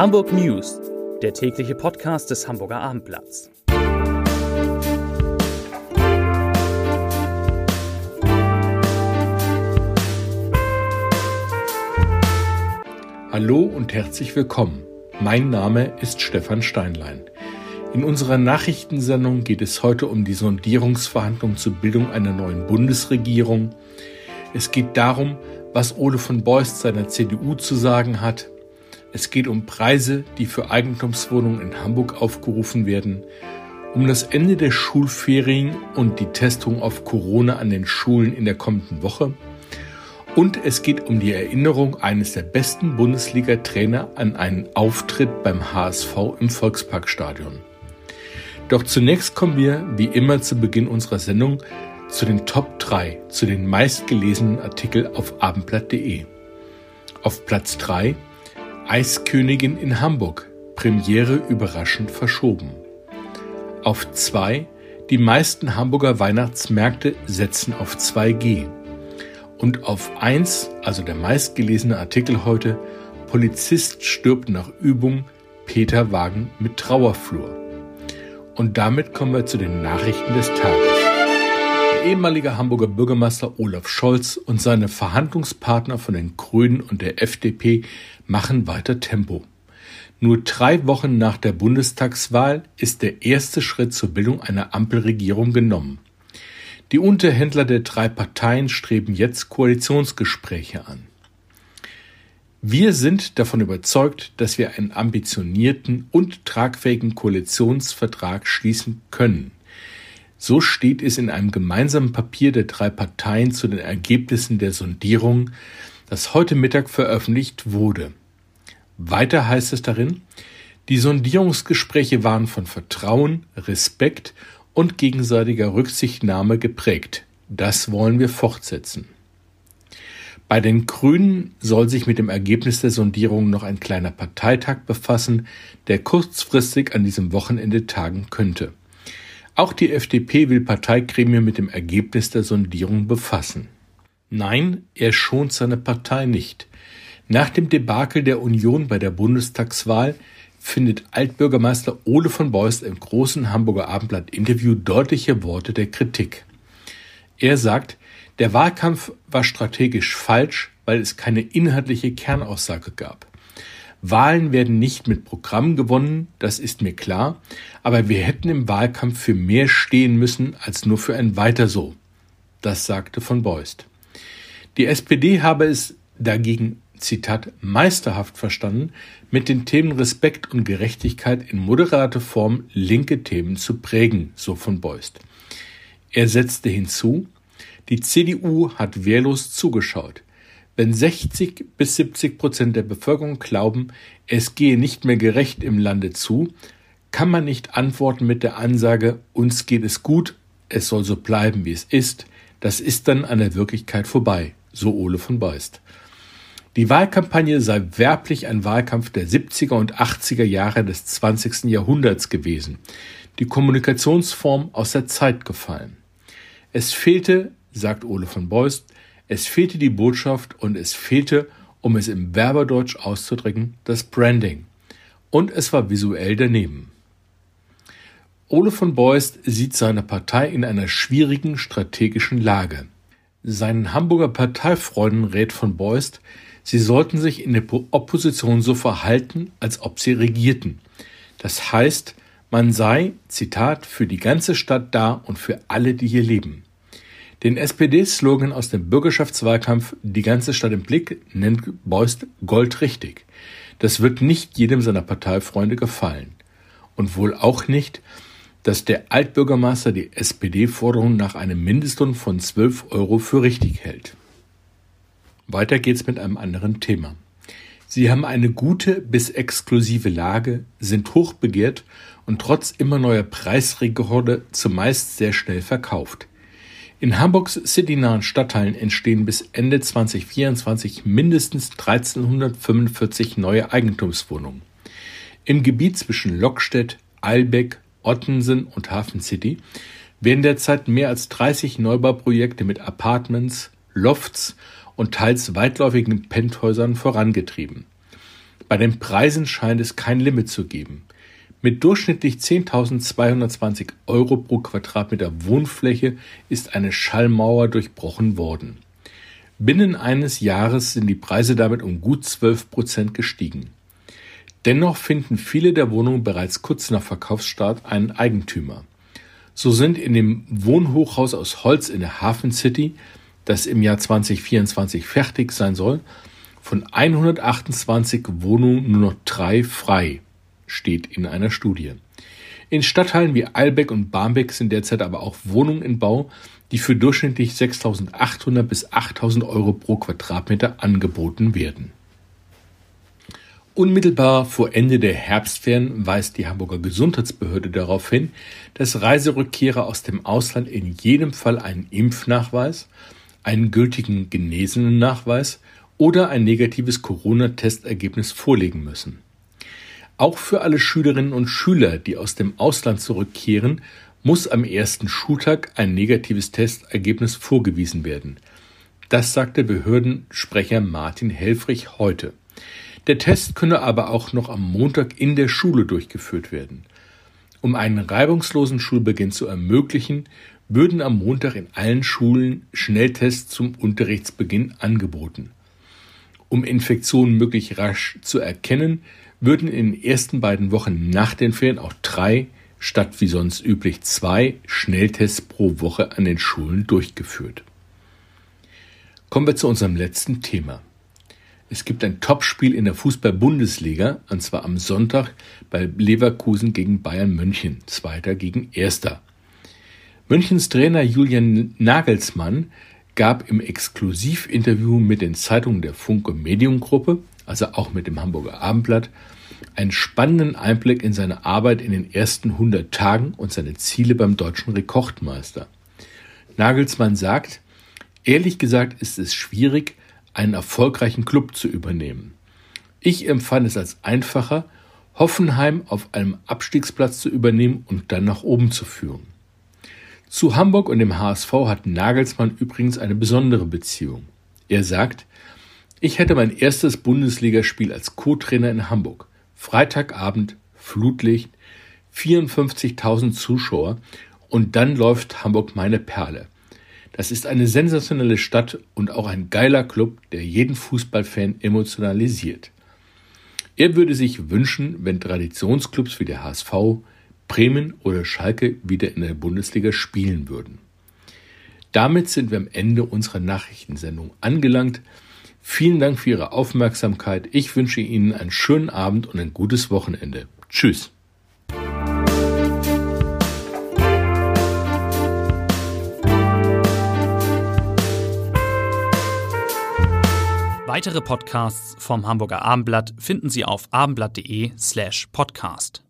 Hamburg News, der tägliche Podcast des Hamburger Abendblatts. Hallo und herzlich willkommen. Mein Name ist Stefan Steinlein. In unserer Nachrichtensendung geht es heute um die Sondierungsverhandlungen zur Bildung einer neuen Bundesregierung. Es geht darum, was Ole von Beust seiner CDU zu sagen hat. Es geht um Preise, die für Eigentumswohnungen in Hamburg aufgerufen werden, um das Ende der Schulferien und die Testung auf Corona an den Schulen in der kommenden Woche. Und es geht um die Erinnerung eines der besten Bundesliga-Trainer an einen Auftritt beim HSV im Volksparkstadion. Doch zunächst kommen wir, wie immer zu Beginn unserer Sendung, zu den Top 3, zu den meistgelesenen Artikeln auf abendblatt.de. Auf Platz 3 Eiskönigin in Hamburg, Premiere überraschend verschoben. Auf 2 Die meisten Hamburger Weihnachtsmärkte setzen auf 2G. Und auf 1, also der meistgelesene Artikel heute, Polizist stirbt nach Übung, Peter Wagen mit Trauerflur. Und damit kommen wir zu den Nachrichten des Tages. Der ehemalige Hamburger Bürgermeister Olaf Scholz und seine Verhandlungspartner von den Grünen und der FDP machen weiter Tempo. Nur drei Wochen nach der Bundestagswahl ist der erste Schritt zur Bildung einer Ampelregierung genommen. Die Unterhändler der drei Parteien streben jetzt Koalitionsgespräche an. Wir sind davon überzeugt, dass wir einen ambitionierten und tragfähigen Koalitionsvertrag schließen können. So steht es in einem gemeinsamen Papier der drei Parteien zu den Ergebnissen der Sondierung, das heute Mittag veröffentlicht wurde. Weiter heißt es darin, die Sondierungsgespräche waren von Vertrauen, Respekt und gegenseitiger Rücksichtnahme geprägt. Das wollen wir fortsetzen. Bei den Grünen soll sich mit dem Ergebnis der Sondierung noch ein kleiner Parteitag befassen, der kurzfristig an diesem Wochenende tagen könnte. Auch die FDP will Parteigremien mit dem Ergebnis der Sondierung befassen. Nein, er schont seine Partei nicht. Nach dem Debakel der Union bei der Bundestagswahl findet Altbürgermeister Ole von Beust im großen Hamburger Abendblatt Interview deutliche Worte der Kritik. Er sagt, der Wahlkampf war strategisch falsch, weil es keine inhaltliche Kernaussage gab. Wahlen werden nicht mit Programm gewonnen, das ist mir klar, aber wir hätten im Wahlkampf für mehr stehen müssen als nur für ein Weiter so. Das sagte von Beust. Die SPD habe es dagegen, Zitat, meisterhaft verstanden, mit den Themen Respekt und Gerechtigkeit in moderate Form linke Themen zu prägen, so von Beust. Er setzte hinzu, die CDU hat wehrlos zugeschaut. Wenn 60 bis 70 Prozent der Bevölkerung glauben, es gehe nicht mehr gerecht im Lande zu, kann man nicht antworten mit der Ansage, uns geht es gut, es soll so bleiben, wie es ist. Das ist dann an der Wirklichkeit vorbei, so Ole von Beust. Die Wahlkampagne sei werblich ein Wahlkampf der 70er und 80er Jahre des 20. Jahrhunderts gewesen, die Kommunikationsform aus der Zeit gefallen. Es fehlte sagt Ole von Beust, es fehlte die Botschaft und es fehlte, um es im Werberdeutsch auszudrücken, das Branding. Und es war visuell daneben. Ole von Beust sieht seine Partei in einer schwierigen strategischen Lage. Seinen Hamburger Parteifreunden rät von Beust, sie sollten sich in der Opposition so verhalten, als ob sie regierten. Das heißt, man sei, Zitat, für die ganze Stadt da und für alle, die hier leben. Den SPD-Slogan aus dem Bürgerschaftswahlkampf Die ganze Stadt im Blick nennt Beust Gold richtig. Das wird nicht jedem seiner Parteifreunde gefallen. Und wohl auch nicht, dass der Altbürgermeister die SPD-Forderung nach einem Mindestlohn von 12 Euro für richtig hält. Weiter geht's mit einem anderen Thema. Sie haben eine gute bis exklusive Lage, sind hochbegehrt und trotz immer neuer Preisrekorde zumeist sehr schnell verkauft. In Hamburgs citynahen Stadtteilen entstehen bis Ende 2024 mindestens 1345 neue Eigentumswohnungen. Im Gebiet zwischen Lockstedt, Eilbeck, Ottensen und Hafen City werden derzeit mehr als 30 Neubauprojekte mit Apartments, Lofts und teils weitläufigen Penthäusern vorangetrieben. Bei den Preisen scheint es kein Limit zu geben. Mit durchschnittlich 10.220 Euro pro Quadratmeter Wohnfläche ist eine Schallmauer durchbrochen worden. Binnen eines Jahres sind die Preise damit um gut 12 Prozent gestiegen. Dennoch finden viele der Wohnungen bereits kurz nach Verkaufsstart einen Eigentümer. So sind in dem Wohnhochhaus aus Holz in der Hafen City, das im Jahr 2024 fertig sein soll, von 128 Wohnungen nur noch drei frei steht in einer Studie. In Stadtteilen wie Eilbeck und Barmbek sind derzeit aber auch Wohnungen in Bau, die für durchschnittlich 6.800 bis 8.000 Euro pro Quadratmeter angeboten werden. Unmittelbar vor Ende der Herbstferien weist die Hamburger Gesundheitsbehörde darauf hin, dass Reiserückkehrer aus dem Ausland in jedem Fall einen Impfnachweis, einen gültigen genesenen Nachweis oder ein negatives Corona-Testergebnis vorlegen müssen. Auch für alle Schülerinnen und Schüler, die aus dem Ausland zurückkehren, muss am ersten Schultag ein negatives Testergebnis vorgewiesen werden. Das sagte Behördensprecher Martin Helfrich heute. Der Test könne aber auch noch am Montag in der Schule durchgeführt werden. Um einen reibungslosen Schulbeginn zu ermöglichen, würden am Montag in allen Schulen Schnelltests zum Unterrichtsbeginn angeboten. Um Infektionen möglichst rasch zu erkennen, würden in den ersten beiden Wochen nach den Ferien auch drei statt wie sonst üblich zwei Schnelltests pro Woche an den Schulen durchgeführt. Kommen wir zu unserem letzten Thema. Es gibt ein Topspiel in der Fußball-Bundesliga, und zwar am Sonntag bei Leverkusen gegen Bayern München, Zweiter gegen Erster. Münchens Trainer Julian Nagelsmann gab im Exklusivinterview mit den Zeitungen der Funke Mediengruppe, also auch mit dem Hamburger Abendblatt, einen spannenden Einblick in seine Arbeit in den ersten 100 Tagen und seine Ziele beim deutschen Rekordmeister. Nagelsmann sagt, ehrlich gesagt ist es schwierig, einen erfolgreichen Club zu übernehmen. Ich empfand es als einfacher, Hoffenheim auf einem Abstiegsplatz zu übernehmen und dann nach oben zu führen. Zu Hamburg und dem HSV hat Nagelsmann übrigens eine besondere Beziehung. Er sagt, ich hätte mein erstes Bundesligaspiel als Co-Trainer in Hamburg. Freitagabend, Flutlicht, 54.000 Zuschauer und dann läuft Hamburg meine Perle. Das ist eine sensationelle Stadt und auch ein geiler Club, der jeden Fußballfan emotionalisiert. Er würde sich wünschen, wenn Traditionsclubs wie der HSV, Bremen oder Schalke wieder in der Bundesliga spielen würden. Damit sind wir am Ende unserer Nachrichtensendung angelangt. Vielen Dank für Ihre Aufmerksamkeit. Ich wünsche Ihnen einen schönen Abend und ein gutes Wochenende. Tschüss. Weitere Podcasts vom Hamburger Abendblatt finden Sie auf abendblatt.de slash podcast.